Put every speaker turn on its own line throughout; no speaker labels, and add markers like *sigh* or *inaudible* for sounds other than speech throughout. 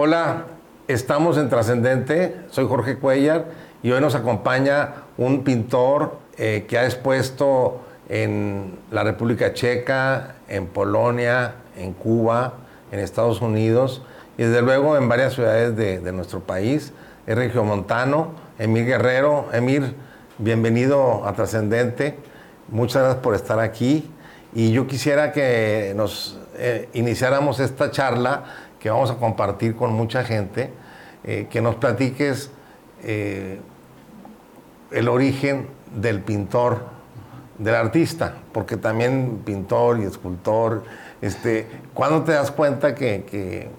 Hola, estamos en Trascendente, soy Jorge Cuellar y hoy nos acompaña un pintor eh, que ha expuesto en la República Checa, en Polonia, en Cuba, en Estados Unidos y desde luego en varias ciudades de, nuestro país. Es regiomontano, Emir Guerrero. Emir, bienvenido a Trascendente. Muchas gracias por estar aquí. Y yo quisiera que nos eh, iniciáramos esta charla que vamos a compartir con mucha gente, eh, que nos platiques eh, el origen del pintor, del artista, porque también pintor y escultor, este, ¿cuándo te das cuenta que, que,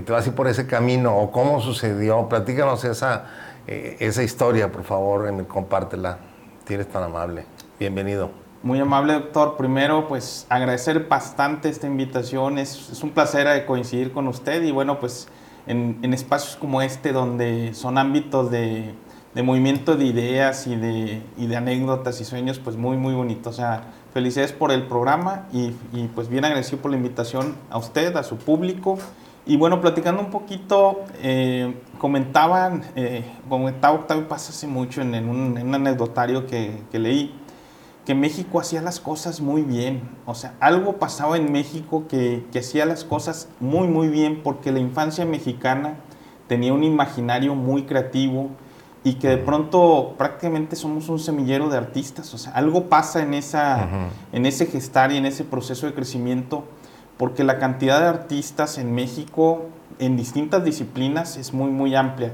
te vas a ir por ese camino o cómo sucedió? Platícanos esa, esa historia, por favor, compártela, si eres tan amable. Bienvenido.
Muy amable doctor. Primero, pues agradecer bastante esta invitación. Es, un placer eh, coincidir con usted y bueno, pues en, en espacios como este donde son ámbitos de, movimiento de ideas y de, y de, anécdotas y sueños, pues muy, muy bonito. O sea, felicidades por el programa y, pues bien agradecido por la invitación a usted, a su público. Y bueno, platicando un poquito, eh, comentaban, eh, comentaba Octavio Paz hace mucho en, un, en anecdotario que leí que México hacía las cosas muy bien. O sea, algo pasaba en México que, que, hacía las cosas muy, muy bien porque la infancia mexicana tenía un imaginario muy creativo y que de pronto prácticamente somos un semillero de artistas. O sea, algo pasa en, esa, uh -huh. en ese gestar y en ese proceso de crecimiento porque la cantidad de artistas en México en distintas disciplinas es muy, muy amplia.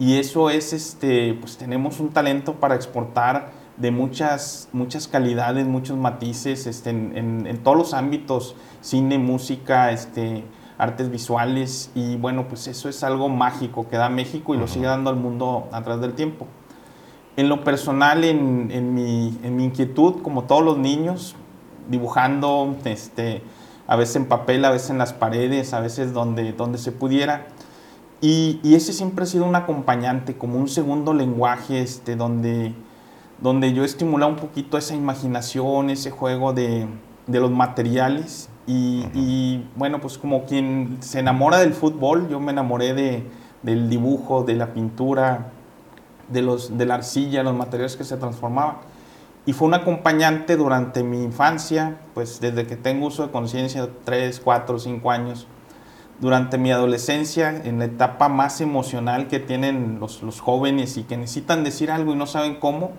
Y eso es, este, pues tenemos un talento para exportar de muchas, muchas calidades, muchos matices este, en, en, en, todos los ámbitos, cine, música, este, artes visuales y bueno, pues eso es algo mágico que da México y lo sigue dando al mundo a través del tiempo. En lo personal, en, en, mi, en mi inquietud, como todos los niños, dibujando, este, a veces en papel, a veces en las paredes, a veces donde, donde se pudiera. Y, y ese siempre ha sido un acompañante, como un segundo lenguaje, este, donde donde yo estimulaba un poquito esa imaginación, ese juego de, de los materiales. Y, uh -huh. y, bueno, pues como quien se enamora del fútbol, yo me enamoré de, del dibujo, de la pintura, de, los, de la arcilla, los materiales que se transformaban. Y fue un acompañante durante mi infancia, pues desde que tengo uso de conciencia, 3, 4, 5 años, durante mi adolescencia, en la etapa más emocional que tienen los, los jóvenes y que necesitan decir algo y no saben cómo,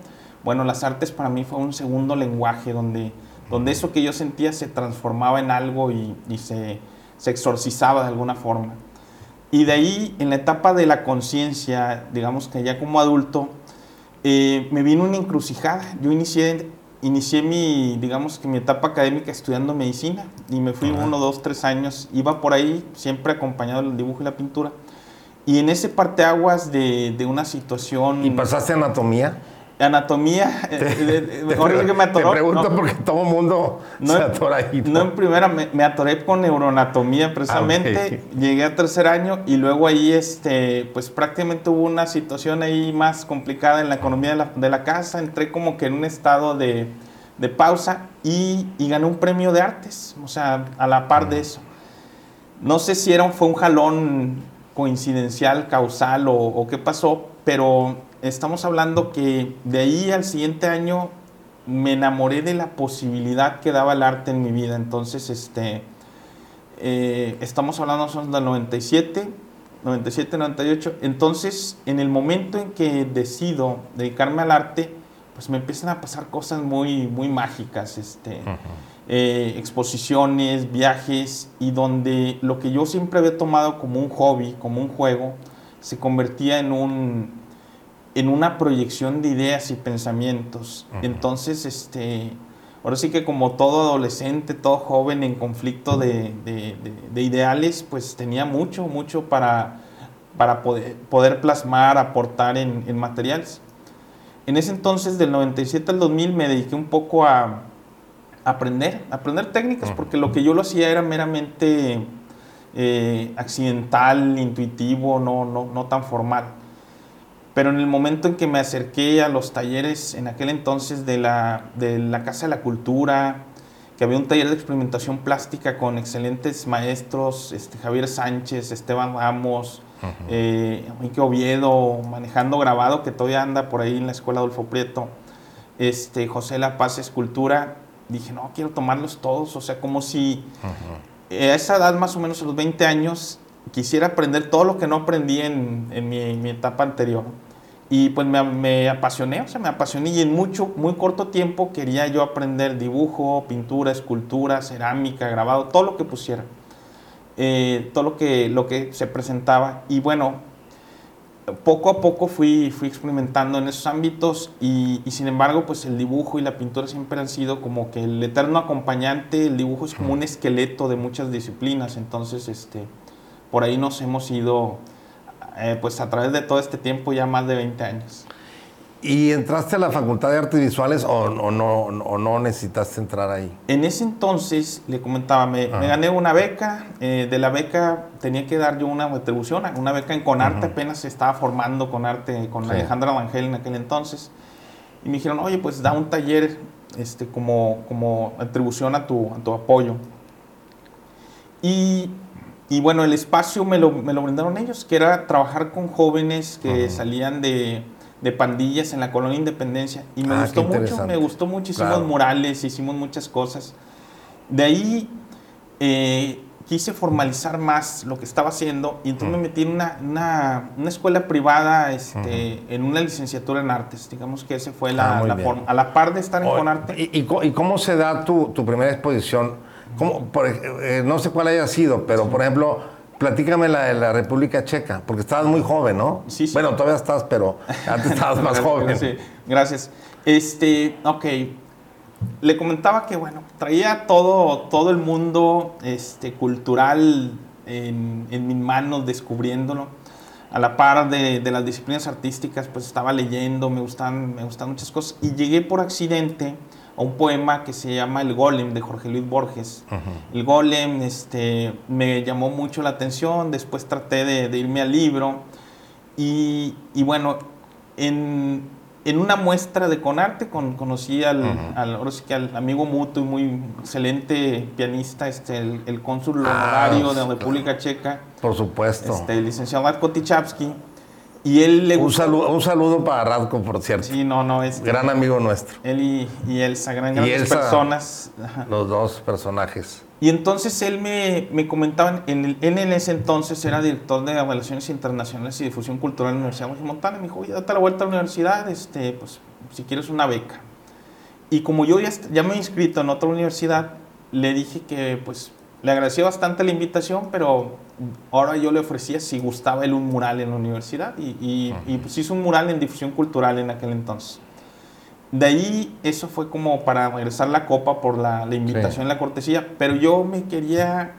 bueno, las artes para mí fue un segundo lenguaje donde, donde eso que yo sentía se transformaba en algo y, y se, se, exorcizaba de alguna forma. Y de ahí, en la etapa de la conciencia, digamos que ya como adulto, eh, me vino una encrucijada. Yo inicié, inicié mi, digamos que mi etapa académica estudiando medicina y me fui uh -huh. uno, dos, tres años. Iba por ahí, siempre acompañado del dibujo y la pintura. Y en ese parteaguas de, de una situación...
¿Y pasaste anatomía?
Anatomía, *laughs*
te, eh, que me atoró. Te pregunto no, porque todo mundo
no,
se atora ahí.
No, en primera, me, me, atoré con neuroanatomía precisamente, ah, okay. llegué a tercer año y luego ahí, este, pues prácticamente hubo una situación ahí más complicada en la economía de la, de la casa, entré como que en un estado de, de pausa y, y, gané un premio de artes, o sea, a la par de eso. No sé si era, fue un jalón coincidencial, causal o, o qué pasó, pero estamos hablando que de ahí al siguiente año me enamoré de la posibilidad que daba el arte en mi vida. Entonces, este, eh, estamos hablando son del 97, 97, 98. Entonces, en el momento en que decido dedicarme al arte, pues me empiezan a pasar cosas muy, muy mágicas, este, uh -huh. eh, exposiciones, viajes, y donde lo que yo siempre había tomado como un hobby, como un juego, se convertía en un, en una proyección de ideas y pensamientos. Uh -huh. Entonces, este, ahora sí que como todo adolescente, todo joven en conflicto de, de, de, de ideales, pues tenía mucho, mucho para, para poder, poder, plasmar, aportar en, en, materiales. En ese entonces, del 97 al 2000, me dediqué un poco a aprender, a aprender técnicas, uh -huh. porque lo que yo lo hacía era meramente eh, accidental, intuitivo, no, no, no tan formal. Pero en el momento en que me acerqué a los talleres en aquel entonces de la, de la Casa de la Cultura, que había un taller de experimentación plástica con excelentes maestros, este, Javier Sánchez, Esteban Ramos, eh, Enrique Oviedo, manejando grabado, que todavía anda por ahí en la escuela Adolfo Prieto, este, José La Paz Escultura. Dije, no, quiero tomarlos todos, o sea, como si a esa edad, más o menos a los 20 años, quisiera aprender todo lo que no aprendí en, mi, etapa anterior. Y pues me, me, apasioné, o sea, me apasioné y en mucho, muy corto tiempo quería yo aprender dibujo, pintura, escultura, cerámica, grabado, todo lo que pusiera. Eh, todo lo que, lo que se presentaba. Y bueno, poco a poco fui, fui experimentando en esos ámbitos y, sin embargo, pues el dibujo y la pintura siempre han sido como que el eterno acompañante, el dibujo es como un esqueleto de muchas disciplinas, entonces este, por ahí nos hemos ido, eh, pues a través de todo este tiempo, ya más de 20 años.
¿Y entraste a la Facultad de Artes Visuales o, no, no, necesitaste entrar ahí?
En ese entonces, le comentaba, me, gané una beca. Eh, de la beca tenía que dar yo una retribución, una beca en Conarte. Apenas se estaba formando Conarte con Alejandra Evangel en aquel entonces. Y me dijeron, oye, pues da un taller este, como, como atribución a tu, a tu apoyo. Y, y, bueno, el espacio me lo, me lo, brindaron ellos, que era trabajar con jóvenes que salían de de pandillas en la colonia Independencia y me ah, gustó mucho, me gustó mucho, hicimos murales, hicimos muchas cosas. De ahí eh, quise formalizar más lo que estaba haciendo y entonces me metí en una, una, escuela privada este, en una licenciatura en artes. Digamos que ese fue la, ah, forma. A la par de estar en Conarte.
¿Y, y, cómo se da tu, tu primera exposición? ¿Cómo, por, eh, no sé cuál haya sido, pero por ejemplo Platícame la de la República Checa, porque estabas muy joven, ¿no?
Sí, sí.
Bueno, todavía estás, pero antes estabas más *laughs* joven.
Sí, gracias. Este, ok. Le comentaba que, bueno, traía todo, todo el mundo este, cultural en, en mis manos, descubriéndolo. A la par de, de, las disciplinas artísticas, pues estaba leyendo, me gustan, me gustan muchas cosas. Y llegué por accidente a un poema que se llama El Golem de Jorge Luis Borges. El Golem este, me llamó mucho la atención, después traté de, irme al libro y, y bueno, en, en, una muestra de Conarte con, conocí al, al, al, amigo mutuo y muy excelente pianista, este, el, el cónsul ah, honorario de la República Checa.
Por supuesto.
Este, el licenciado Marco Tichavsky y él le
un saludo, un saludo para Radko, por cierto.
Sí, no, no. es
gran amigo nuestro.
Él y, y Elsa, gran, grandes personas.
Los dos personajes.
Y entonces él me, me comentaba, en, el, en ese entonces era director de Relaciones Internacionales y Difusión Cultural en la Universidad de Montana. Me dijo, oye, date la vuelta a la universidad, este, pues, si quieres una beca. Y como yo ya, ya me he inscrito en otra universidad, le dije que, pues, le agradecí bastante la invitación, pero ahora yo le ofrecía si gustaba él un mural en la universidad y, pues hizo un mural en difusión cultural en aquel entonces. De ahí eso fue como para regresar la copa por la, invitación, la cortesía, pero yo me quería,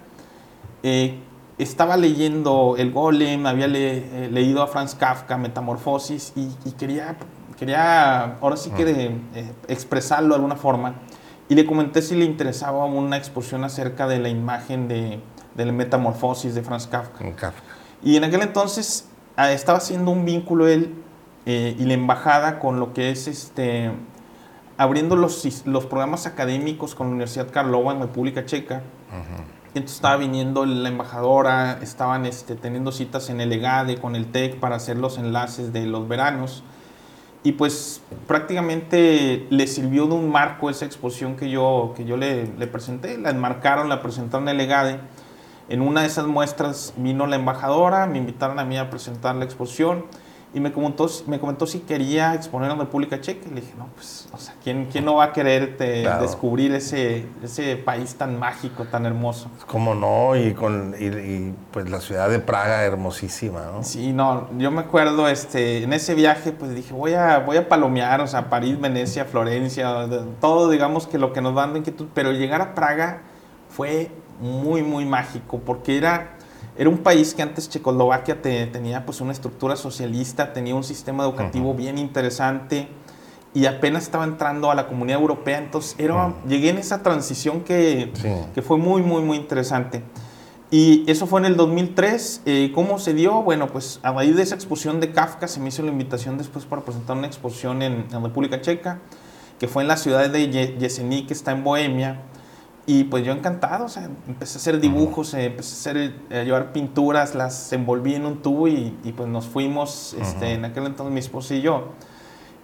eh, estaba leyendo El Golem, había eh, leído a Franz Kafka, Metamorfosis, y, quería, quería ahora sí que eh, expresarlo de alguna forma. Y le comenté si le interesaba una exposición acerca de la imagen de, de la metamorfosis de Franz Kafka. Y en aquel entonces ah, estaba haciendo un vínculo él eh, y la embajada con lo que es este abriendo los, los programas académicos con la Universidad Karlova en República Checa. Entonces estaba viniendo la embajadora, estaban este, teniendo citas en el EGADE con el TEC para hacer los enlaces de los veranos y pues prácticamente le sirvió de un marco esa exposición que yo, que yo le, le presenté, la enmarcaron, la presentaron en el EGADE. En una de esas muestras vino la embajadora, me invitaron a mí a presentar la exposición y me comentó, me comentó si quería exponer en República Checa. Y le dije, no, pues, o sea, ¿quién, quién no va a querer descubrir ese, ese país tan mágico, tan hermoso?
¿Cómo no? Y, con, y, pues la ciudad de Praga, hermosísima, ¿no?
Sí, no, yo me acuerdo, este, en ese viaje, pues dije, voy a, voy a palomear, o sea, París, Venecia, Florencia, todo, digamos que lo que nos dan de inquietud, pero llegar a Praga fue muy, muy mágico, porque era era un país que antes Checoslovaquia tenía pues una estructura socialista, tenía un sistema educativo bien interesante y apenas estaba entrando a la comunidad europea, entonces era, llegué en esa transición que, que, fue muy, muy, muy interesante. Y eso fue en el 2003. Eh, ¿Cómo se dio? Bueno, pues a raíz de esa exposición de Kafka se me hizo la invitación después para presentar una exposición en, en República Checa, que fue en la ciudad de Jesení, que está en Bohemia Y pues yo encantado, o sea, empecé a hacer dibujos, eh, empecé a, hacer, a llevar pinturas, las envolví en un tubo y, y pues nos fuimos, este, en aquel entonces mi esposo y yo.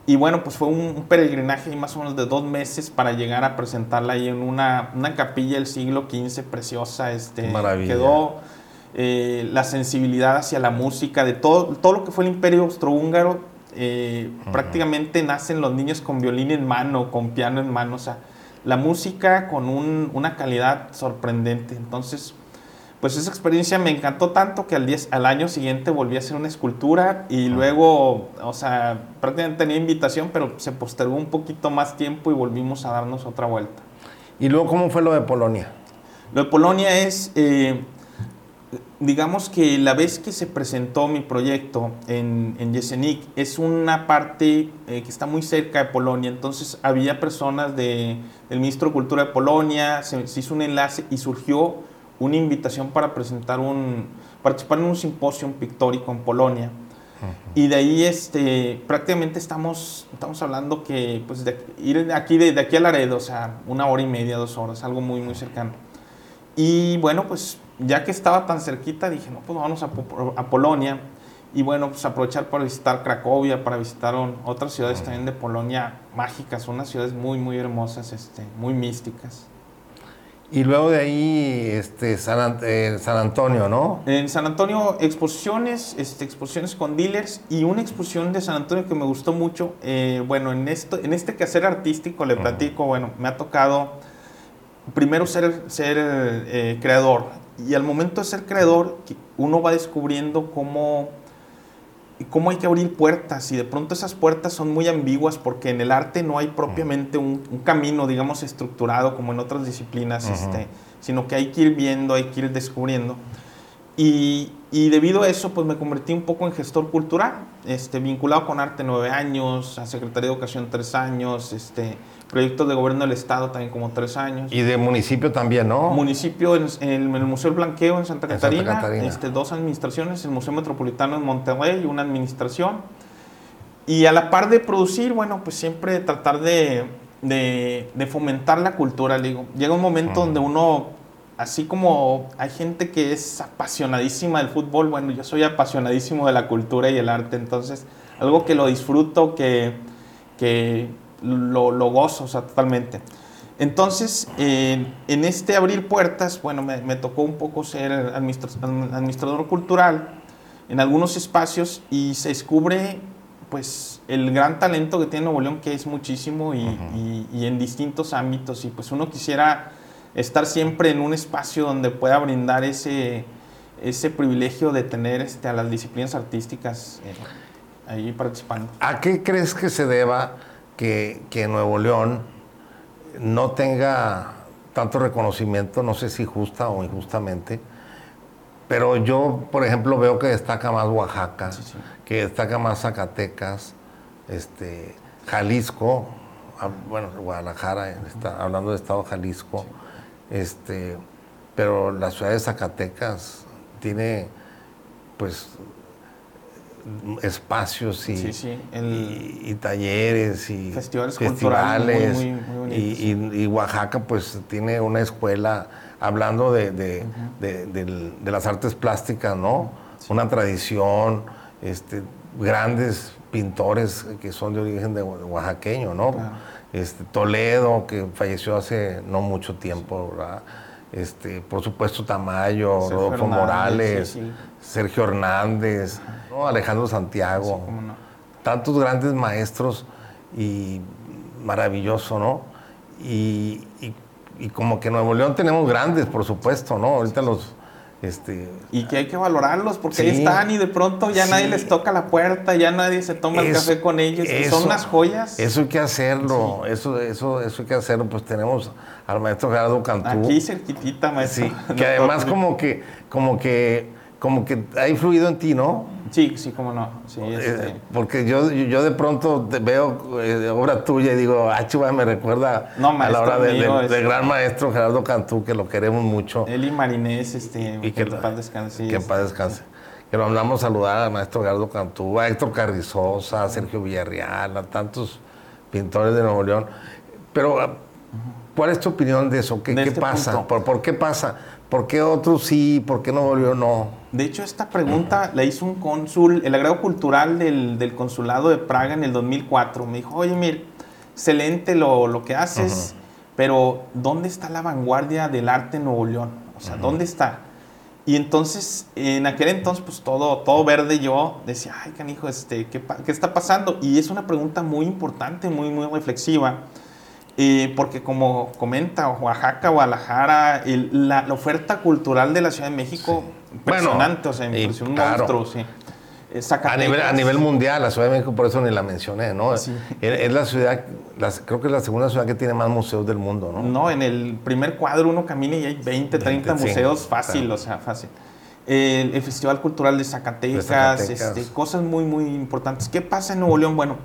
Y bueno, pues fue un, peregrinaje más o menos de dos meses para llegar a presentarla ahí en una, una capilla del siglo XV preciosa. Este,
Maravilla.
Quedó eh, la sensibilidad hacia la música, de todo, todo lo que fue el imperio austrohúngaro. Eh, Prácticamente nacen los niños con violín en mano, con piano en mano. O sea, la música con un, una calidad sorprendente. Entonces, pues esa experiencia me encantó tanto que al, al año siguiente volví a hacer una escultura y luego, o sea, prácticamente tenía invitación, pero se postergó un poquito más tiempo y volvimos a darnos otra vuelta.
¿Y luego cómo fue lo de Polonia?
Lo de Polonia es, eh, digamos que la vez que se presentó mi proyecto en, en Yesenik es una parte eh, que está muy cerca de Polonia, entonces había personas de, del Ministro de Cultura de Polonia, se, se hizo un enlace y surgió una invitación para presentar un, participar en un simposio pictórico en Polonia. Y de ahí este, prácticamente estamos, estamos hablando que pues de, ir aquí, de, de, aquí a Laredo, o sea, una hora y media, dos horas, algo muy, muy cercano. Y bueno, pues ya que estaba tan cerquita, dije, no, pues vamos a, a Polonia. Y bueno, pues aprovechar para visitar Cracovia, para visitar otras ciudades también de Polonia mágicas, unas ciudades muy, muy hermosas, este, muy místicas.
Y luego de ahí, este, San, eh, San, Antonio, ¿no?
En San Antonio, exposiciones, este, exposiciones con dealers y una exposición de San Antonio que me gustó mucho. Eh, bueno, en, esto, en este quehacer artístico, le platico, bueno, me ha tocado primero ser, ser eh, creador. Y al momento de ser creador, uno va descubriendo cómo cómo hay que abrir puertas y de pronto esas puertas son muy ambiguas porque en el arte no hay propiamente un, un camino, digamos, estructurado como en otras disciplinas, uh -huh. este, sino que hay que ir viendo, hay que ir descubriendo. Y, y, debido a eso, pues me convertí un poco en gestor cultural, este, vinculado con arte nueve años, a Secretaría de Educación tres años, este, proyectos de gobierno del Estado también como tres años.
Y de municipio también, ¿no?
Municipio en, en el Museo del Blanqueo en Santa Catarina, en Santa Catarina. Este, dos administraciones, el Museo Metropolitano en Monterrey, una administración. Y a la par de producir, bueno, pues siempre tratar de, de, de fomentar la cultura, digo. Llega un momento uh -huh. donde uno así como hay gente que es apasionadísima del fútbol, bueno, yo soy apasionadísimo de la cultura y el arte, entonces algo que lo disfruto, que, que lo, lo gozo, o sea, totalmente. Entonces, eh, en este abrir puertas, bueno, me, me tocó un poco ser administrador, administrador cultural en algunos espacios y se descubre pues el gran talento que tiene Nuevo León, que es muchísimo y, uh -huh. y, y en distintos ámbitos, y pues uno quisiera estar siempre en un espacio donde pueda brindar ese, ese privilegio de tener este, a las disciplinas artísticas eh, ahí participando.
¿A qué crees que se deba que, que, Nuevo León no tenga tanto reconocimiento, no sé si justa o injustamente, pero yo, por ejemplo, veo que destaca más Oaxaca, sí, sí. que destaca más Zacatecas, este, Jalisco, ah, bueno, Guadalajara, está, hablando de Estado Jalisco. Sí este, pero la ciudad de Zacatecas tiene, pues, espacios y,
sí, sí. El,
y, y, talleres y
festivales,
festivales
muy, muy, muy
y, y, Oaxaca pues tiene una escuela hablando de, de, uh -huh. de, de, de las artes plásticas, ¿no? Sí. Una tradición, este, grandes pintores que son de origen de oaxaqueño, ¿no? Claro este, Toledo, que falleció hace no mucho tiempo, ¿verdad? Este, por supuesto Tamayo, Rodolfo Morales, sí, sí. Sergio Hernández, ¿no? Alejandro Santiago, sí, no. tantos grandes maestros y maravilloso, ¿no? Y, y, y, como que en Nuevo León tenemos grandes, por supuesto, ¿no? Ahorita los este,
y que hay que valorarlos porque sí, ahí están y de pronto ya sí. nadie les toca la puerta, ya nadie se toma el café con ellos. Eso, son unas joyas.
Eso hay que hacerlo, sí. eso, eso, eso hay que hacerlo. Pues tenemos al maestro Gerardo Cantú.
Aquí cerquitita, maestro.
Sí, que además *laughs* como que, como que, como que ha influido en ti, ¿no?
Sí, sí, cómo no. Sí,
eh. Porque yo, yo de pronto veo eh, obra tuya y digo, ah, chuva, me recuerda
no,
a la hora del de, de, de, gran maestro Gerardo Cantú, que lo queremos mucho.
Él y Marinés, este,
y que,
que en paz descanse.
Que en paz descanse. Que lo mandamos a saludar al maestro Gerardo Cantú, a Héctor Carrizosa, a Sergio Villarreal, a tantos pintores de Nuevo León. Pero ¿Cuál es tu opinión de eso? ¿Qué,
De
qué
este
pasa? ¿Por, por qué pasa? ¿Por qué otros sí? ¿Por qué Nuevo León no?
De hecho, esta pregunta la hizo un cónsul, el agrego cultural del, del consulado de Praga en el 2004. Me dijo, oye, mire, excelente lo, lo que haces, pero ¿dónde está la vanguardia del arte en Nuevo León? O sea, ¿dónde está? Y entonces, en aquel entonces, pues todo, todo verde yo decía, ay, canijo, este, ¿qué, ¿qué está pasando? Y es una pregunta muy importante, muy, muy reflexiva. Eh, porque como comenta Oaxaca, Guadalajara, el- la, la oferta cultural de la Ciudad de México, impresionante, o sea, impresionante, un
claro.
monstruo, sí. Eh,
A nivel, a nivel mundial, la Ciudad de México, por eso ni la mencioné, ¿no?
Sí.
Es, es la ciudad, las- creo que es la segunda ciudad que tiene más museos del mundo, ¿no?
No, en el primer cuadro uno camina y hay 20, 30
sí,
museos fácil,
claro.
o sea, fácil. El, el Festival Cultural de Zacatecas,
De Zacatecas.
este, cosas muy, muy importantes. ¿Qué pasa en Nuevo León? Bueno,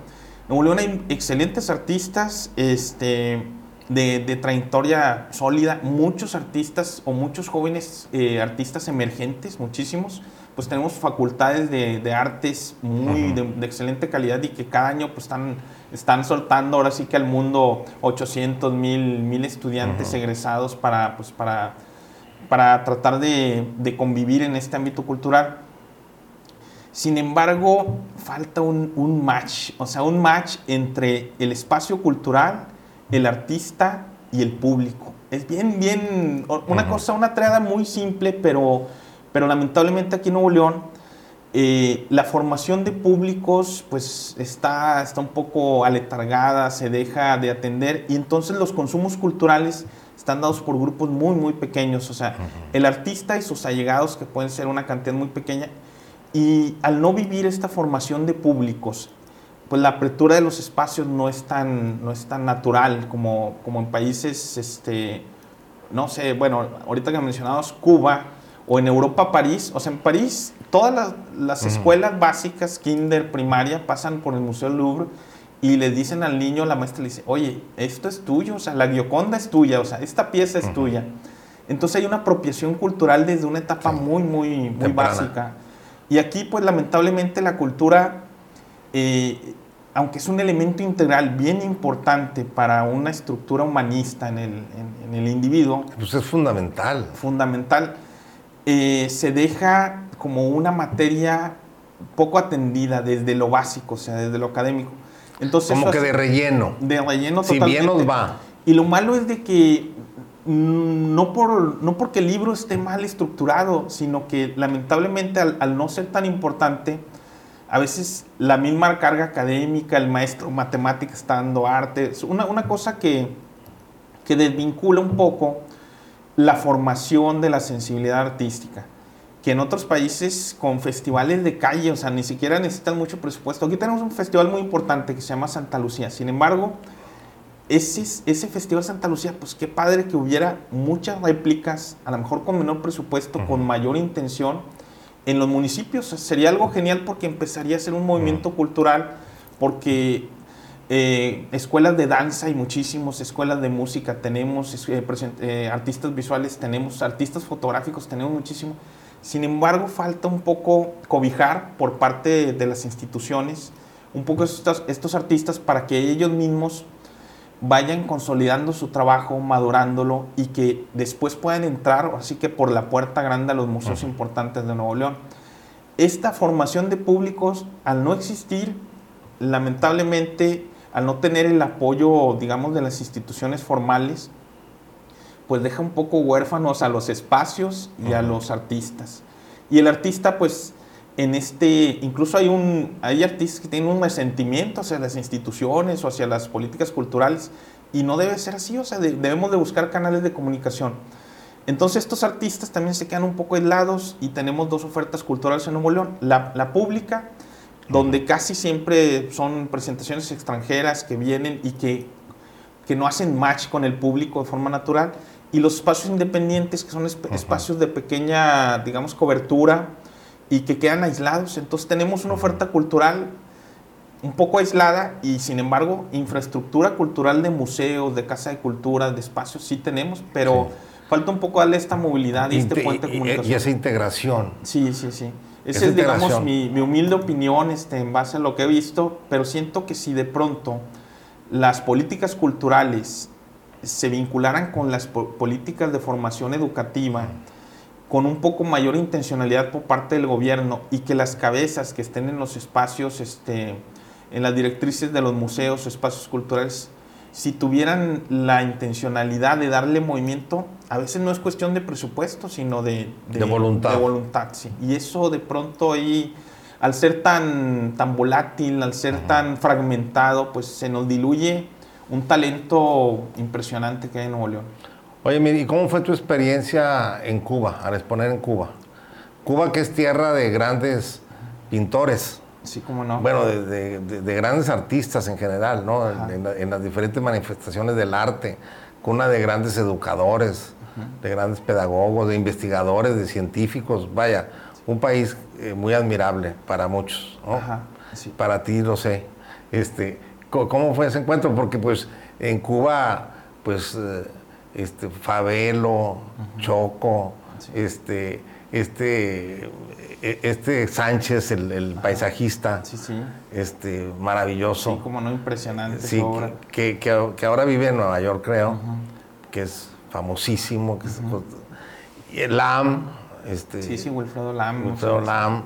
en Nuevo León hay excelentes artistas este, de, de trayectoria sólida, muchos artistas o muchos jóvenes eh, artistas emergentes, muchísimos. Pues tenemos facultades de, de artes muy de, de excelente calidad y que cada año pues están, están soltando ahora sí que al mundo 800 mil, mil estudiantes egresados para, pues, para, para tratar de, de convivir en este ámbito cultural. Sin embargo, falta un, un match, o sea, un match entre el espacio cultural, el artista y el público. Es bien, bien, una cosa, una triada muy simple, pero, pero lamentablemente aquí en Nuevo León, eh, la formación de públicos pues está, está un poco aletargada, se deja de atender y entonces los consumos culturales están dados por grupos muy, muy pequeños. O sea, el artista y sus allegados, que pueden ser una cantidad muy pequeña, y al no vivir esta formación de públicos, pues la apertura de los espacios no es tan, no es tan natural como, como en países, este, no sé, bueno, ahorita que mencionabas Cuba o en Europa París, o sea, en París todas las, las escuelas básicas, kinder, primaria, pasan por el Museo Louvre y le dicen al niño, la maestra le dice, oye, esto es tuyo, o sea, la Gioconda es tuya, o sea, esta pieza es tuya. Entonces hay una apropiación cultural desde una etapa
Sí.
muy, muy, muy
Temprana.
básica. Y aquí, pues lamentablemente, la cultura, eh, aunque es un elemento integral bien importante para una estructura humanista en el, en- en el individuo,
Pues es fundamental.
fundamental, eh, se deja como una materia poco atendida desde lo básico, o sea, desde lo académico. Entonces,
Como que de relleno.
de relleno
Si bien
totalmente.
nos va.
Y lo malo es de que no, por, no porque el libro esté mal estructurado, sino que lamentablemente al, al no ser tan importante, a veces la misma carga académica, el maestro matemática está dando arte, es una, una cosa que, que desvincula un poco la formación de la sensibilidad artística. Que en otros países con festivales de calle, o sea, ni siquiera necesitan mucho presupuesto. Aquí tenemos un festival muy importante que se llama Santa Lucía. Sin embargo, ese, ese Festival Santa Lucía, pues qué padre que hubiera muchas réplicas, a lo mejor con menor presupuesto, con mayor intención, en los municipios. Sería algo genial porque empezaría a ser un movimiento cultural, porque eh, escuelas de danza y muchísimos, escuelas de música tenemos, eh, eh, artistas visuales tenemos, artistas fotográficos tenemos muchísimo. Sin embargo, falta un poco cobijar por parte de las instituciones un poco estos, estos artistas para que ellos mismos vayan consolidando su trabajo, madurándolo y que después puedan entrar, así que por la puerta grande a los museos importantes de Nuevo León. Esta formación de públicos, al no existir, lamentablemente, al no tener el apoyo, digamos, de las instituciones formales, pues deja un poco huérfanos a los espacios y a los artistas. Y el artista, pues, en este, incluso hay un, hay artistas que tienen un resentimiento hacia las instituciones o hacia las políticas culturales y no debe ser así, o sea, de- debemos de buscar canales de comunicación. Entonces estos artistas también se quedan un poco aislados y tenemos dos ofertas culturales en Nuevo León. La, la pública, donde casi siempre son presentaciones extranjeras que vienen y que, que no hacen match con el público de forma natural. Y los espacios independientes, que son esp-
Ujú.
espacios de pequeña, digamos, cobertura y que quedan aislados. Entonces tenemos una oferta cultural un poco aislada y sin embargo infraestructura cultural de museos, de casa de cultura, de espacios sí tenemos, pero falta un poco darle esta movilidad y este
Inte-
puente de comunicación.
y esa integración.
Sí, sí, sí. Esa
Esa
es, digamos, mi, mi humilde opinión este, en base a lo que he visto, pero siento que si de pronto las políticas culturales se vincularan con las políticas de formación educativa con un poco mayor intencionalidad por parte del gobierno y que las cabezas que estén en los espacios, este, en las directrices de los museos o espacios culturales, si tuvieran la intencionalidad de darle movimiento, a veces no es cuestión de presupuesto, sino de,
de, voluntad.
De voluntad sí. Y eso de pronto ahí, al ser tan, tan volátil, al ser tan fragmentado, pues se nos diluye un talento impresionante que hay en Nuevo León.
Oye, ¿y cómo fue tu experiencia en Cuba, al exponer en Cuba? Cuba que es tierra de grandes pintores.
Sí, cómo no.
Bueno, de, grandes artistas en general, ¿no? En, las diferentes manifestaciones del arte, cuna de grandes educadores, de grandes pedagogos, de investigadores, de científicos. Vaya, un país eh, muy admirable para muchos, ¿no? Ajá, sí. Para ti lo sé. Este, ¿Cómo fue ese encuentro? Porque pues en Cuba, pues... Eh, este, Fabelo, Choco, este, este, e, este Sánchez, el, paisajista, este, maravilloso.
Sí, como no impresionante.
Sí, que, que, ahora vive en Nueva York, creo, que es famosísimo, que y el Lam, este,
sí, sí, Wilfredo Lam.
Wilfredo Lam,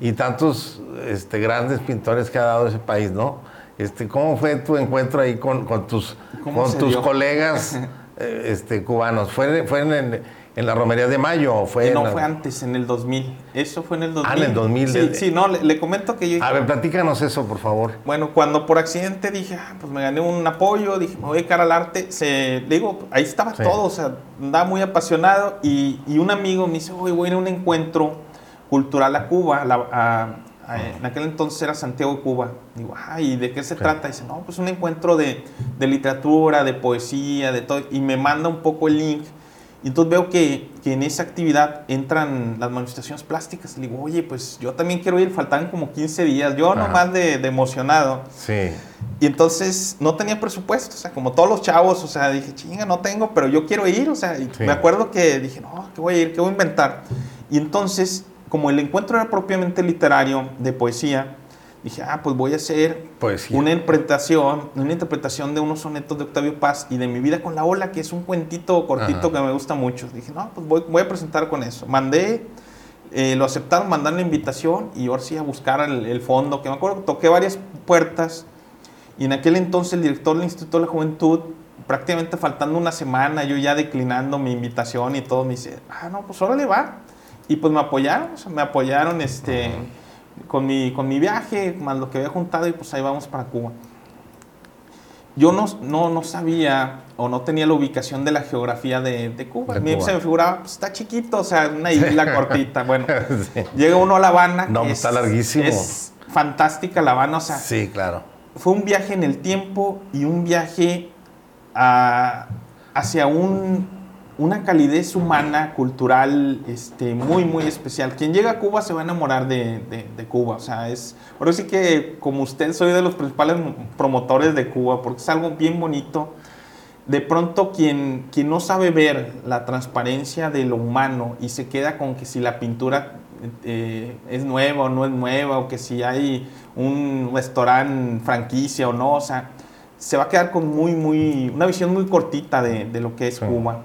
y tantos este, grandes pintores que ha dado ese país, ¿no? Este, ¿Cómo fue tu encuentro ahí con, tus, con tus colegas? *laughs* Eh, este, cubanos. ¿Fue, fue en, en, la Romería de Mayo? Fue
no, fue antes, en el 2000. Eso fue en el 2000.
Ah, en el 2000.
Sí, sí no, le, comento que yo...
A ver, platícanos eso, por favor.
Bueno, cuando por accidente dije, ah, pues me gané un apoyo, dije, me voy a dedicar al arte, se, digo, ahí estaba todo, o sea, andaba muy apasionado y, y, un amigo me dice, voy a ir a un encuentro cultural a Cuba, a, en aquel entonces era Santiago de Cuba. Digo, ay, ¿de qué se trata? dice, no, pues un encuentro de, de, literatura, de poesía, de todo. Y me manda un poco el link. Y entonces veo que, que, en esa actividad entran las manifestaciones plásticas. Le digo, oye, pues yo también quiero ir. Faltaban como 15 días. Yo nomás de, de, emocionado.
Sí.
Y entonces no tenía presupuesto. O sea, como todos los chavos. O sea, dije, chinga, no tengo, pero yo quiero ir. O sea, me acuerdo que dije, no, ¿qué voy a ir? ¿Qué voy a inventar? Y entonces como el encuentro era propiamente literario, de poesía, dije, ah, pues voy a hacer una interpretación, una interpretación de unos sonetos de Octavio Paz y de Mi vida con la ola, que es un cuentito cortito que me gusta mucho. Dije, no, pues voy, a presentar con eso. Mandé, eh, lo aceptaron, mandaron la invitación y ahora sí a buscar el, fondo, que me acuerdo toqué varias puertas y en aquel entonces el director del Instituto de la Juventud, prácticamente faltando una semana, yo ya declinando mi invitación y todo, me dice, ah, no, pues órale va. Y pues me apoyaron, me apoyaron este, con, mi, con mi viaje, más lo que había juntado y pues ahí vamos para Cuba. Yo no, no, no sabía o no tenía la ubicación de la geografía de, de Cuba. A mí se me figuraba, pues está chiquito, o sea, una isla *laughs* cortita. Bueno, llega uno a La Habana.
No, pues, está larguísimo.
Es fantástica La Habana, o sea.
Sí, claro.
Fue un viaje en el tiempo y un viaje a, hacia un una calidez humana, cultural, este, muy, muy especial. Quien llega a Cuba se va a enamorar de, de, Cuba. O sea, es. Por sí que, como usted, soy de los principales promotores de Cuba, porque es algo bien bonito. De pronto, quien, quien no sabe ver la transparencia de lo humano y se queda con que si la pintura eh, es nueva o no es nueva, o que si hay un restaurante franquicia o no, o sea, se va a quedar con muy, muy, una visión muy cortita de, de lo que es Cuba.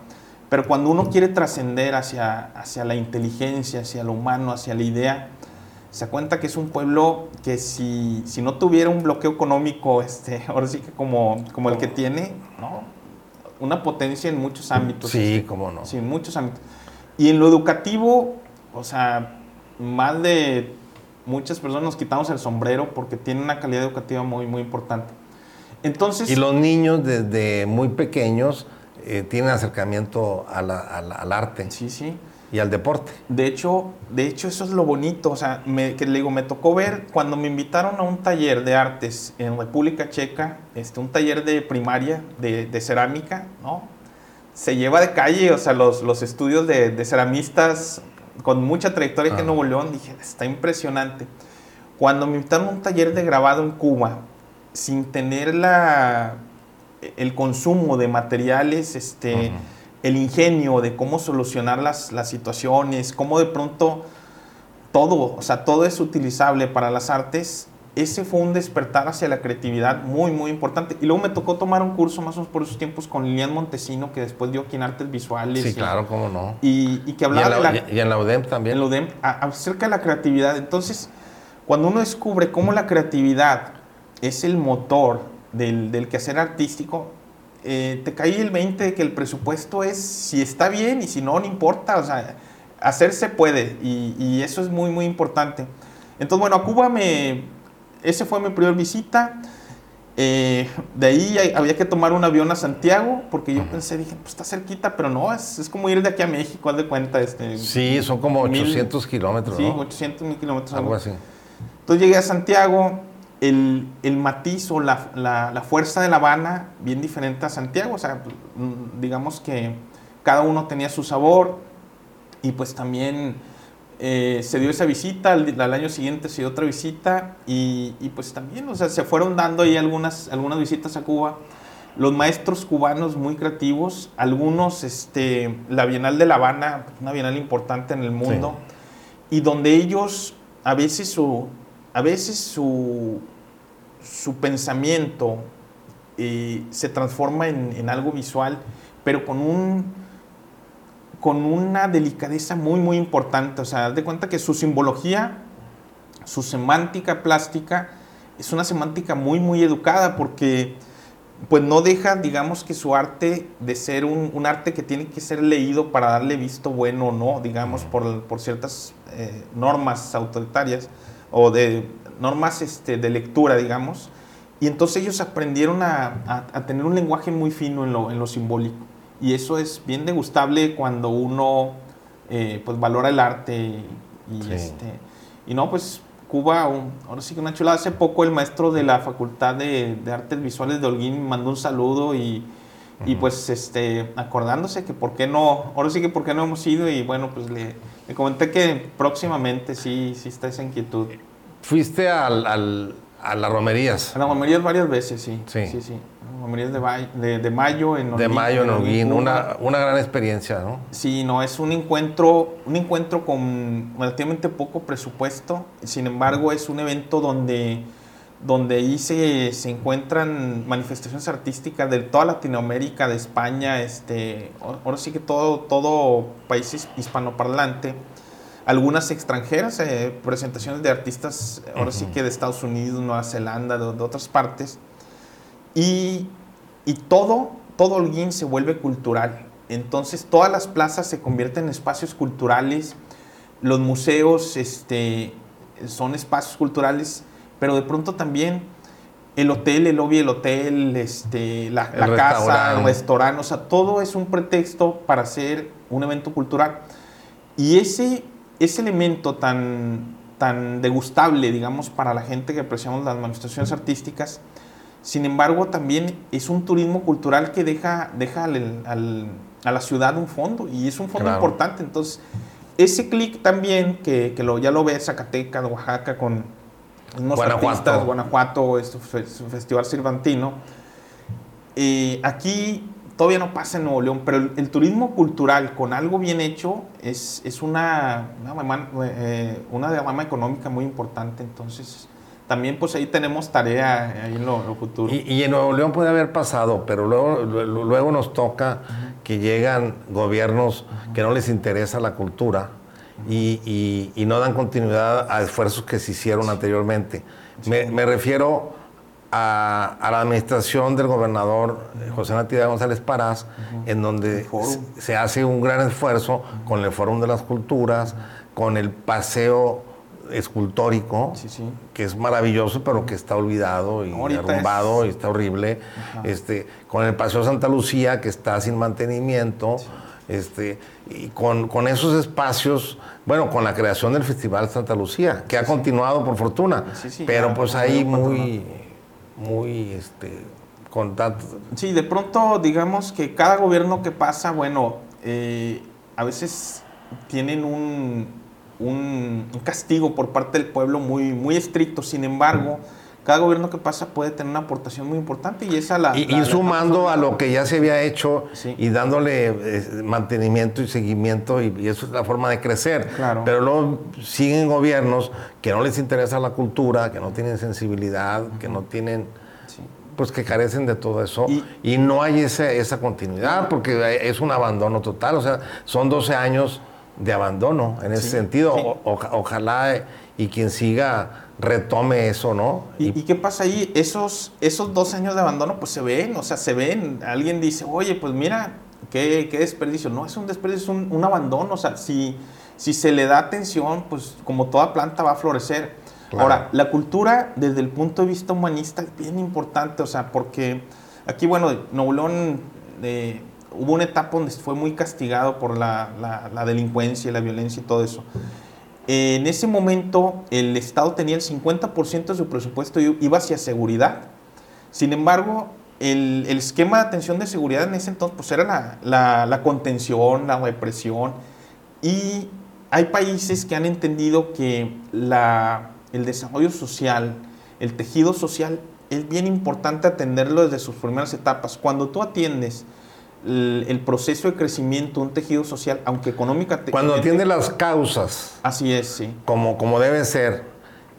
Pero cuando uno quiere trascender hacia, hacia la inteligencia, hacia lo humano, hacia la idea, se da cuenta que es un pueblo que si, si no tuviera un bloqueo económico, *laughs* este, ahora sí que como, como el que tiene, ¿no? una potencia en muchos ámbitos.
Sí,
este,
cómo no.
Sí, en muchos ámbitos. Y en lo educativo, o sea, más de muchas personas nos quitamos el sombrero porque tiene una calidad educativa muy, muy importante. Entonces...
Y los niños desde muy pequeños eh, tienen acercamiento al arte.
Sí, sí.
Y al deporte.
De hecho, de hecho eso es lo bonito. O sea, me, que le digo, me tocó ver cuando me invitaron a un taller de artes en República Checa, este, un taller de primaria de, de cerámica, ¿no? Se lleva de calle, o sea, los, los estudios de, de ceramistas con mucha trayectoria que en Nuevo León, dije, está impresionante. Cuando me invitaron a un taller de grabado en Cuba, sin tener la el consumo de materiales, este, el ingenio de cómo solucionar las, las, situaciones, cómo de pronto todo, o sea, todo es utilizable para las artes, ese fue un despertar hacia la creatividad muy, muy importante. Y luego me tocó tomar un curso más o menos por esos tiempos con Lilian Montesino, que después dio aquí en Artes Visuales.
Sí, claro, cómo no.
Y, y que hablaba
y en la,
de la...
Y en la UDEM también.
En la UDEM, a- acerca de la creatividad. Entonces, cuando uno descubre cómo la creatividad es el motor del, del quehacer artístico, eh, te cae el 20 de que el presupuesto es si está bien y si no, no importa. O sea, hacer se puede y, y eso es muy, muy importante. Entonces, bueno, a Cuba me... Ese fue mi primera visita. Eh, de ahí hay- había que tomar un avión a Santiago, porque yo pensé, dije, pues está cerquita, pero no, es, es como ir de aquí a México, haz de cuenta. Este,
Sí, son como
Mil-
800 kilómetros,
Sí,
¿no?
800 mil kilómetros.
Algo así.
Entonces llegué a Santiago, el, el matiz o la, la- la fuerza de La Habana, bien diferente a Santiago, o sea, mm, digamos que cada uno tenía su sabor y pues también eh, se dio esa visita, al, al año siguiente se dio otra visita y, y, pues también, o sea, se fueron dando ahí algunas, algunas visitas a Cuba. Los maestros cubanos muy creativos, algunos, este, la Bienal de La Habana, una bienal importante en el mundo, y donde ellos a veces su, a veces su, su pensamiento eh, se transforma en, en algo visual, pero con un con una delicadeza muy muy importante, o sea, haz de cuenta que su simbología, su semántica plástica es una semántica muy muy educada porque pues no deja, digamos que su arte de ser un, un arte que tiene que ser leído para darle visto bueno o no, digamos, por, por ciertas eh, normas autoritarias o de normas este, de lectura, digamos. Y entonces ellos aprendieron a, a- a tener un lenguaje muy fino en lo, en lo simbólico. Y eso es bien degustable cuando uno eh, pues valora el arte y, y,
Sí.
este, y no, pues Cuba, un- ahora sí que una chulada. Hace poco el maestro de la Facultad de, de Artes Visuales de Holguín mandó un saludo y, y
Ujú.
pues este, acordándose que por qué no, ahora sí que por qué no hemos ido y bueno, pues le, le comenté que próximamente sí, sí está esa inquietud.
Fuiste al, al- a las romerías.
A las romerías varias veces, sí.
Sí.
Sí, sí. Romerías de, de, de mayo en
De
Holguín,
mayo en Holguín, una, una gran experiencia, ¿no?
Sí, no, es un encuentro, un encuentro con relativamente poco presupuesto. Sin embargo, es un evento donde, donde ahí se, se encuentran manifestaciones artísticas de toda Latinoamérica, de España, este, ahora sí que todo, todo país his- hispanoparlante. Algunas extranjeras, eh, presentaciones de artistas, ahora sí que de Estados Unidos, Nueva Zelanda, de, de otras partes. Y, y todo, todo Holguín se vuelve cultural. Entonces todas las plazas se convierten en espacios culturales, los museos este, son espacios culturales, pero de pronto también el hotel, el lobby del hotel, este, la,
El
la casa, el restaurante, o sea, todo es un pretexto para hacer un evento cultural. Y ese, ese elemento tan, tan degustable, digamos, para la gente que apreciamos las manifestaciones artísticas, sin embargo, también es un turismo cultural que deja, deja al- al- a la ciudad un fondo y es un fondo
Claro.
importante. Entonces, ese clic también, que, que lo, ya lo ve Zacatecas, Oaxaca, con unos
Guanajuato.
artistas, Guanajuato, fe- su festival cervantino. Eh, aquí todavía no pasa en Nuevo León, pero el, el turismo cultural con algo bien hecho es, es una, una, eh, una derrama económica muy importante. Entonces, también pues ahí tenemos tarea ahí en lo, lo futuro.
Y, y en Nuevo León puede haber pasado, pero luego, lu- luego nos toca que llegan gobiernos que no les interesa la cultura y, y- y no dan continuidad a esfuerzos que se hicieron anteriormente. Me, me refiero a, a la administración del gobernador José Natividad González Parás, en donde se- hace un gran esfuerzo con el Fórum de las Culturas, con el paseo escultórico,
Sí, sí.
que es maravilloso, pero que está olvidado y
Ahorita
derrumbado
es-
y está horrible.
Ajá.
Este, con el Paseo Santa Lucía, que está sin mantenimiento. Este, y con, con esos espacios, bueno, con la creación del Festival Santa Lucía, que ha continuado por fortuna,
Sí, sí,
pero pues ahí muy, muy, este, con tanto-
Sí, de pronto digamos que cada gobierno que pasa, bueno, eh, a veces tienen un, un- un castigo por parte del pueblo muy, muy estricto. Sin embargo, cada gobierno que pasa puede tener una aportación muy importante y esa la...
Y,
la-
y
la-
sumando a lo que ya se había hecho
Sí.
y dándole eh, mantenimiento y seguimiento y, y eso es la forma de crecer.
Claro.
Pero luego siguen gobiernos que no les interesa la cultura, que no tienen sensibilidad, que no tienen...
Sí.
Pues que carecen de todo eso y,
Y-
no hay ese- esa continuidad porque es un abandono total, o sea, son 12 años de abandono en ese
Sí,
sentido.
sí.
O- oja- ojalá y quien siga retome eso, ¿no?
¿Y, y qué pasa ahí? Esos, esos dos años de abandono, pues se ven, o sea, se ven. Alguien dice, oye, pues mira, qué, qué desperdicio. No es un desperdicio, es un, un abandono. O sea, si, si se le da atención, pues como toda planta va a florecer.
Claro.
Ahora, la cultura desde el punto de vista humanista es bien importante, o sea, porque aquí, bueno, Nuevo León eh, hubo una etapa donde fue muy castigado por la, la- la delincuencia y la violencia y todo eso. En ese momento el Estado tenía el 50% de su presupuesto y iba hacia seguridad. Sin embargo, el, el esquema de atención de seguridad en ese entonces pues era la, la- la contención, la represión. Y hay países que han entendido que la, el desarrollo social, el tejido social, es bien importante atenderlo desde sus primeras etapas. Cuando tú atiendes el, el proceso de crecimiento de un tejido social, aunque económicamente...
Cuando atiende las causas
Así es, sí.
como, como debe ser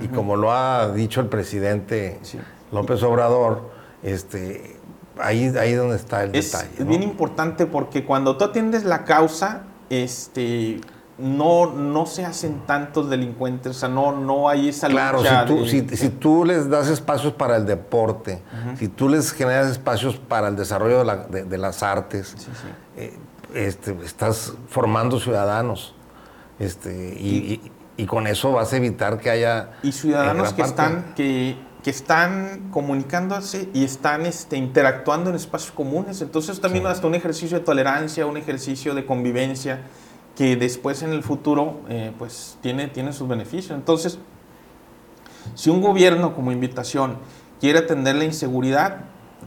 y como lo ha dicho el presidente
Sí.
López Obrador, este, ahí, ahí es donde está el
Es,
detalle.
es
¿no?
bien importante porque cuando tú atiendes la causa, este, no, no se hacen tantos delincuentes, o sea, no, no hay esa
Claro,
lucha
si tú,
de-
si, si tú les das espacios para el deporte, si tú les generas espacios para el desarrollo de, la- de- de las artes,
Sí, sí.
eh, este, estás formando ciudadanos. Este, y, y- y con eso vas a evitar que haya...
Y ciudadanos
eh,
que
parte-
están, que, que están comunicándose y están este, interactuando en espacios comunes. Entonces también
Sí.
hasta un ejercicio de tolerancia, un ejercicio de convivencia que después en el futuro eh, pues tiene, tiene sus beneficios. Entonces, si un gobierno como invitación quiere atender la inseguridad,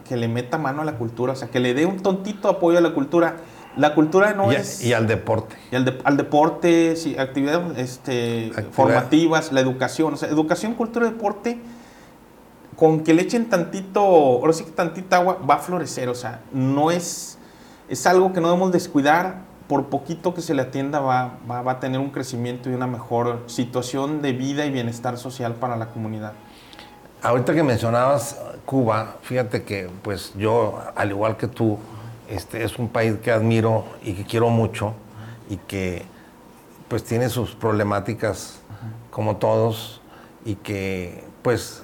que le meta mano a la cultura, o sea, que le dé un tontito apoyo a la cultura. La cultura no
y,
es...
y al deporte.
Y al, de- al deporte, sí, actividades este,
Actividad.
formativas, la educación. O sea, educación, cultura, deporte, con que le echen tantito, ahora sí que tantita agua, va a florecer. O sea, no es, es algo que no debemos descuidar. Por poquito que se le atienda, va, va, va a tener un crecimiento y una mejor situación de vida y bienestar social para la comunidad.
Ahorita que mencionabas Cuba, fíjate que pues yo, al igual que tú, este es un país que admiro y que quiero mucho y que pues tiene sus problemáticas como todos y que pues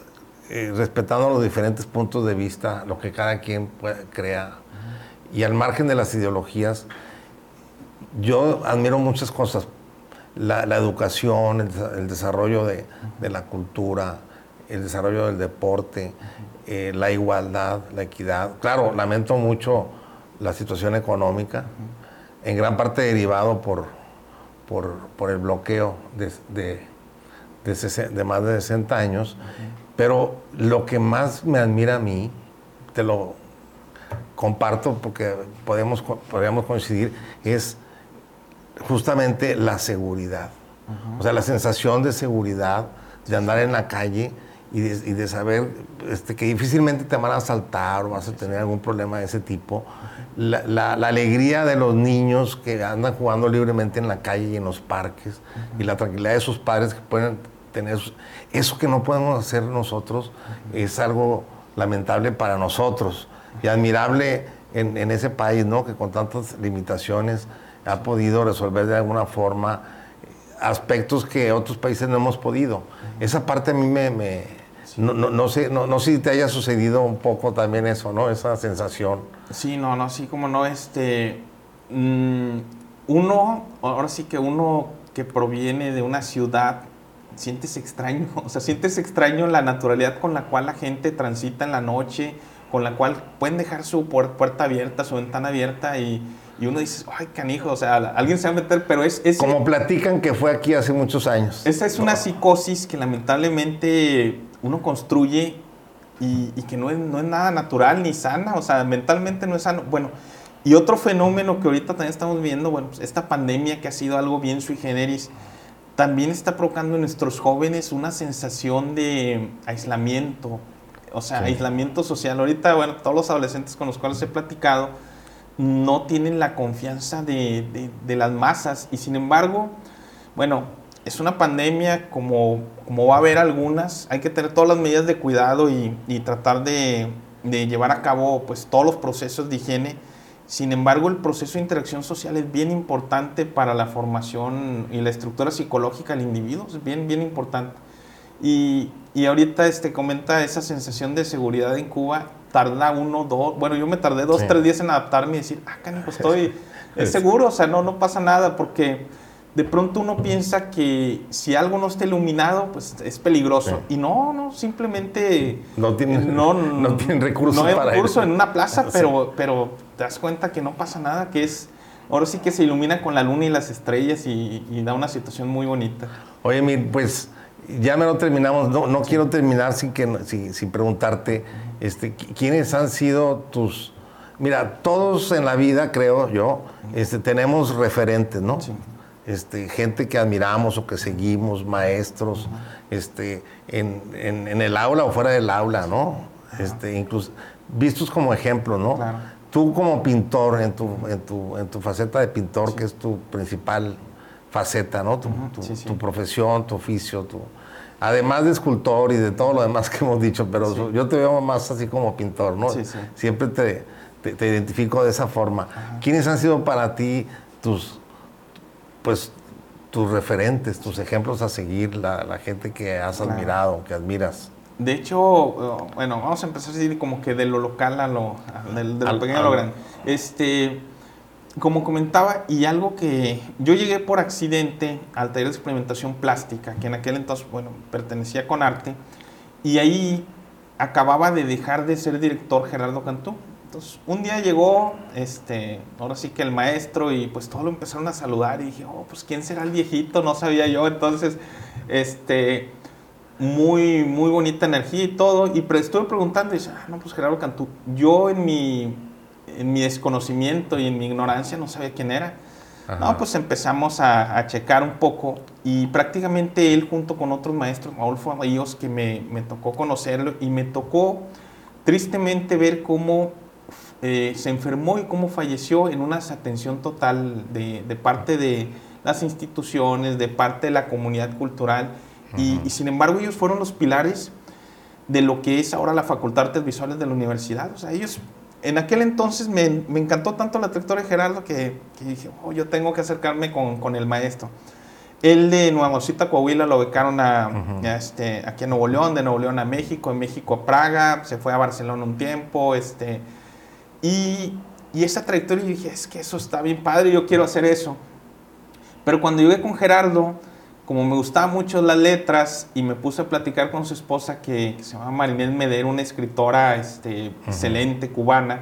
eh, respetando los diferentes puntos de vista, lo que cada quien crea y al margen de las ideologías, yo admiro muchas cosas. La, educación, el, desa- el desarrollo de, de la cultura, el desarrollo del deporte, eh, la igualdad, la equidad. Claro, lamento mucho la situación económica, en gran parte derivado por, por, por el bloqueo de, de, de más de 60 años. Pero lo que más me admira a mí, te lo comparto porque podemos, podríamos coincidir, es justamente la seguridad. O sea, la sensación de seguridad, de andar en la calle y de, saber este, que difícilmente te van a asaltar o vas a tener algún problema de ese tipo. La, alegría de los niños que andan jugando libremente en la calle y en los parques y la tranquilidad de sus padres que pueden tener... Eso que no podemos hacer nosotros es algo lamentable para nosotros y admirable en, en ese país, ¿no? Que con tantas limitaciones ha podido resolver de alguna forma aspectos que otros países no hemos podido. Esa parte a mí me... me- no, no, no sé, no, no sé si te haya sucedido un poco también eso, ¿no? Esa sensación.
Sí, no, no, sí, como no, este, mm, uno, ahora sí que uno que proviene de una ciudad, sientes extraño, *laughs* o sea, sientes extraño la naturalidad con la cual la gente transita en la noche, con la cual pueden dejar su puer- puerta abierta, su ventana abierta y, y uno dice, ay, canijo, o sea, alguien se va a meter, pero es... es
Como platican que fue aquí hace muchos años.
esa es una psicosis que lamentablemente uno construye y, y que no es, no es nada natural ni sana, o sea, mentalmente no es sano. Bueno, y otro fenómeno que ahorita también estamos viendo, bueno, pues esta pandemia que ha sido algo bien sui generis, también está provocando en nuestros jóvenes una sensación de aislamiento, o sea, aislamiento social. Ahorita, bueno, todos los adolescentes con los cuales he platicado no tienen la confianza de, de, las masas y sin embargo, bueno, es una pandemia como, como va a haber algunas, hay que tener todas las medidas de cuidado y, y tratar de, de, llevar a cabo pues todos los procesos de higiene. Sin embargo, el proceso de interacción social es bien importante para la formación y la estructura psicológica del individuo, es bien, bien importante. Y, y ahorita este, comenta esa sensación de seguridad en Cuba, tarda uno, dos, bueno, yo me tardé dos, tres días en adaptarme y decir, ah, canijo, estoy, *laughs* es seguro, o sea, no, no pasa nada, porque de pronto uno piensa que si algo no está iluminado, pues es peligroso. Y no, no, simplemente...
No tienen, *laughs* no, *laughs* no, tienen recursos
no hay recurso en una plaza, pero, pero te das cuenta que no pasa nada, que es... Ahora sí que se ilumina con la luna y las estrellas y, y da una situación muy bonita.
Oye, pues ya me lo terminamos. No, no quiero terminar sin, que, sin, preguntarte este, quiénes han sido tus... Mira, todos en la vida, creo yo, este, tenemos referentes, ¿no? Este, gente que admiramos o que seguimos, maestros, este, en, en, el aula o fuera del aula, ¿no? Este, incluso vistos como ejemplo, ¿no? Tú como pintor, en tu, en tu, en tu faceta de pintor, que es tu principal faceta, ¿no? Tu, tu profesión, tu oficio, tu, además de escultor y de todo lo demás *laughs* que hemos dicho, pero yo te veo más así como pintor, ¿no? Sí, Siempre te, te, identifico de esa forma. ¿Quiénes han sido para ti tus, pues, tus referentes, tus ejemplos a seguir, la, gente que has admirado, que admiras?
De hecho, bueno, vamos a empezar a decir como que de lo local a lo, de, lo pequeño a lo grande. Este, como comentaba, y algo que yo llegué por accidente al taller de experimentación plástica, que en aquel entonces, bueno, pertenecía con arte, y ahí acababa de dejar de ser director Gerardo Cantú. Entonces, un día llegó, este, ahora sí que el maestro, y pues todos lo empezaron a saludar, y dije, oh, pues quién será el viejito, no sabía yo, entonces, este, muy, muy bonita energía y todo, y estuve preguntando, y dice, ah, no, pues Gerardo Cantú, yo en mi en mi desconocimiento y en mi ignorancia no sabía quién era. No, pues empezamos a, checar un poco y prácticamente él junto con otros maestros, Adolfo Abayos, que me, me, tocó conocerlo y me tocó tristemente ver cómo eh, se enfermó y cómo falleció en una desatención total de, de, parte de las instituciones, de parte de la comunidad cultural y, y, sin embargo ellos fueron los pilares de lo que es ahora la Facultad de Artes Visuales de la universidad. O sea, ellos en aquel entonces me, encantó tanto la trayectoria de Gerardo que, dije, oh, yo tengo que acercarme con, el maestro. Él de Nueva Cita, Coahuila, lo becaron a, este, aquí a Nuevo León, de Nuevo León a México, en México a Praga, se fue a Barcelona un tiempo, este, y, y esa trayectoria dije, es que eso está bien padre, yo quiero hacer eso. Pero cuando llegué con Gerardo, como me gustaban mucho las letras y me puse a platicar con su esposa que, se llama Marinés Meder, una escritora este, excelente cubana,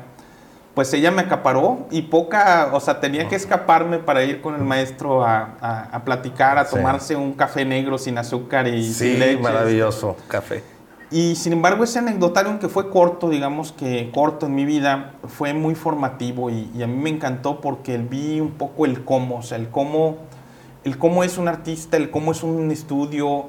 pues ella me acaparó y poca, o sea, tenía que escaparme para ir con el maestro a, a, platicar, a tomarse un café negro sin azúcar y
sí,
sin leche.
maravilloso café.
Y sin embargo ese anecdotario, aunque fue corto, digamos que corto en mi vida, fue muy formativo y, y a mí me encantó porque vi un poco el cómo, o sea, el cómo el cómo es un artista, el cómo es un estudio.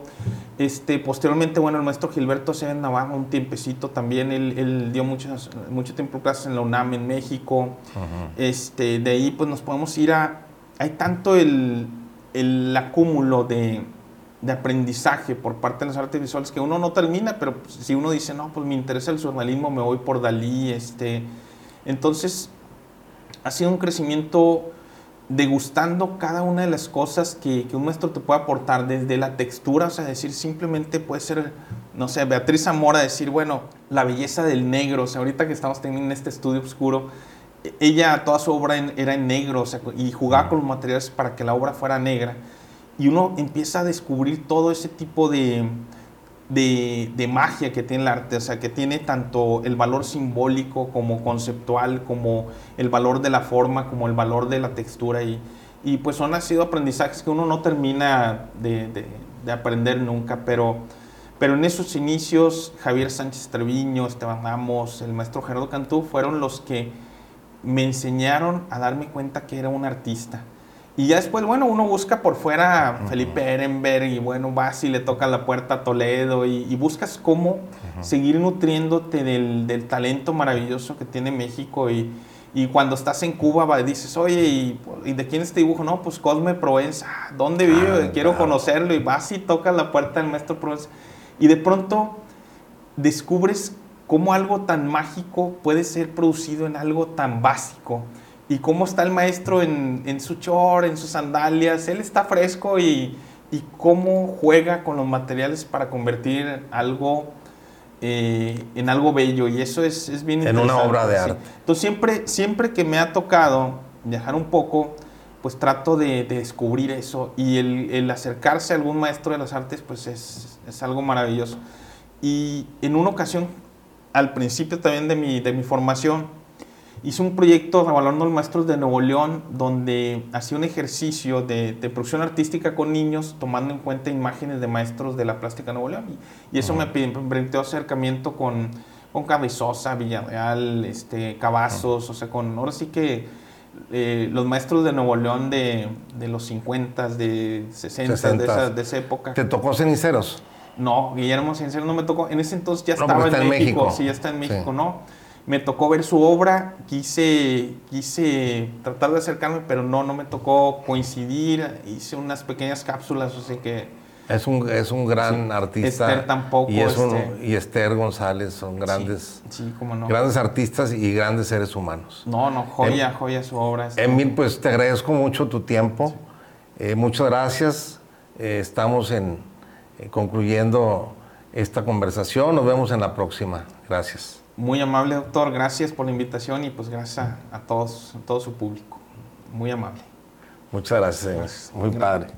Este, posteriormente, bueno, el maestro Gilberto se Navarro, un tiempecito también, él, dio muchas, mucho tiempo clases en la UNAM en México. este, de ahí pues nos podemos ir a... Hay tanto el, el acúmulo de, de, aprendizaje por parte de las artes visuales que uno no termina, pero pues, si uno dice, no, pues me interesa el surrealismo, me voy por Dalí, este... Entonces, ha sido un crecimiento degustando cada una de las cosas que, un maestro te puede aportar, desde la textura, o sea, decir simplemente puede ser, no sé, Beatriz Zamora, decir, bueno, la belleza del negro, o sea, ahorita que estamos teniendo este estudio oscuro, ella, toda su obra era en negro, o sea, y jugaba con los materiales para que la obra fuera negra, y uno empieza a descubrir todo ese tipo de, de, magia que tiene el arte, o sea, que tiene tanto el valor simbólico como conceptual, como el valor de la forma, como el valor de la textura. Y, y pues son sido aprendizajes que uno no termina de, de, aprender nunca, pero, pero en esos inicios Javier Sánchez Treviño, Esteban Ramos, el maestro Gerardo Cantú fueron los que me enseñaron a darme cuenta que era un artista Y ya después, bueno, uno busca por fuera Felipe Ehrenberg y bueno, vas y le tocas la puerta a Toledo y, buscas cómo seguir nutriéndote del, del, talento maravilloso que tiene México y, y cuando estás en Cuba va, dices, oye, ¿y, ¿y, de quién es este dibujo? No, pues Cosme Provenza, ¿dónde vive? Ah, Quiero conocerlo y vas y tocas la puerta del maestro Provenza. Y de pronto descubres cómo algo tan mágico puede ser producido en algo tan básico y cómo está el maestro en, su chor, en sus sandalias, él está fresco y, cómo juega con los materiales para convertir algo eh, en algo bello y eso es, es bien
en una obra de arte.
Entonces siempre, siempre que me ha tocado viajar un poco, pues trato de, descubrir eso y el, acercarse a algún maestro de las artes pues es, es algo maravilloso. Y en una ocasión, al principio también de mi, de mi formación, hice un proyecto evaluando los maestros de Nuevo León donde hacía un ejercicio de, producción artística con niños tomando en cuenta imágenes de maestros de la plástica de Nuevo León. Y, eso me permitió acercamiento con, con Cabezosa, Villarreal, este, Cavazos, o sea, con ahora sí que eh, los maestros de Nuevo León de, de los 50, de 60, De, esa, de esa época.
¿Te cocó ceniceros?
No, Guillermo Ceniceros no me tocó. En ese entonces ya estaba en, México. Sí, ya está en México, ¿no? Me tocó ver su obra, quise, quise tratar de acercarme, pero no, no me tocó coincidir, hice unas pequeñas cápsulas, sea que...
Es un, es un gran artista.
Esther tampoco.
Y, este y Esther González son grandes,
sí, cómo no.
grandes artistas y grandes seres humanos.
No, no, joya, joya su obra.
Emil, pues te agradezco mucho tu tiempo. Eh, muchas gracias. Eh, estamos en, eh, concluyendo esta conversación. Nos vemos en la próxima. Gracias.
Muy amable, doctor. Gracias por la invitación y pues gracias a, todos, a todo su público. Muy amable.
Muchas gracias, Muy padre.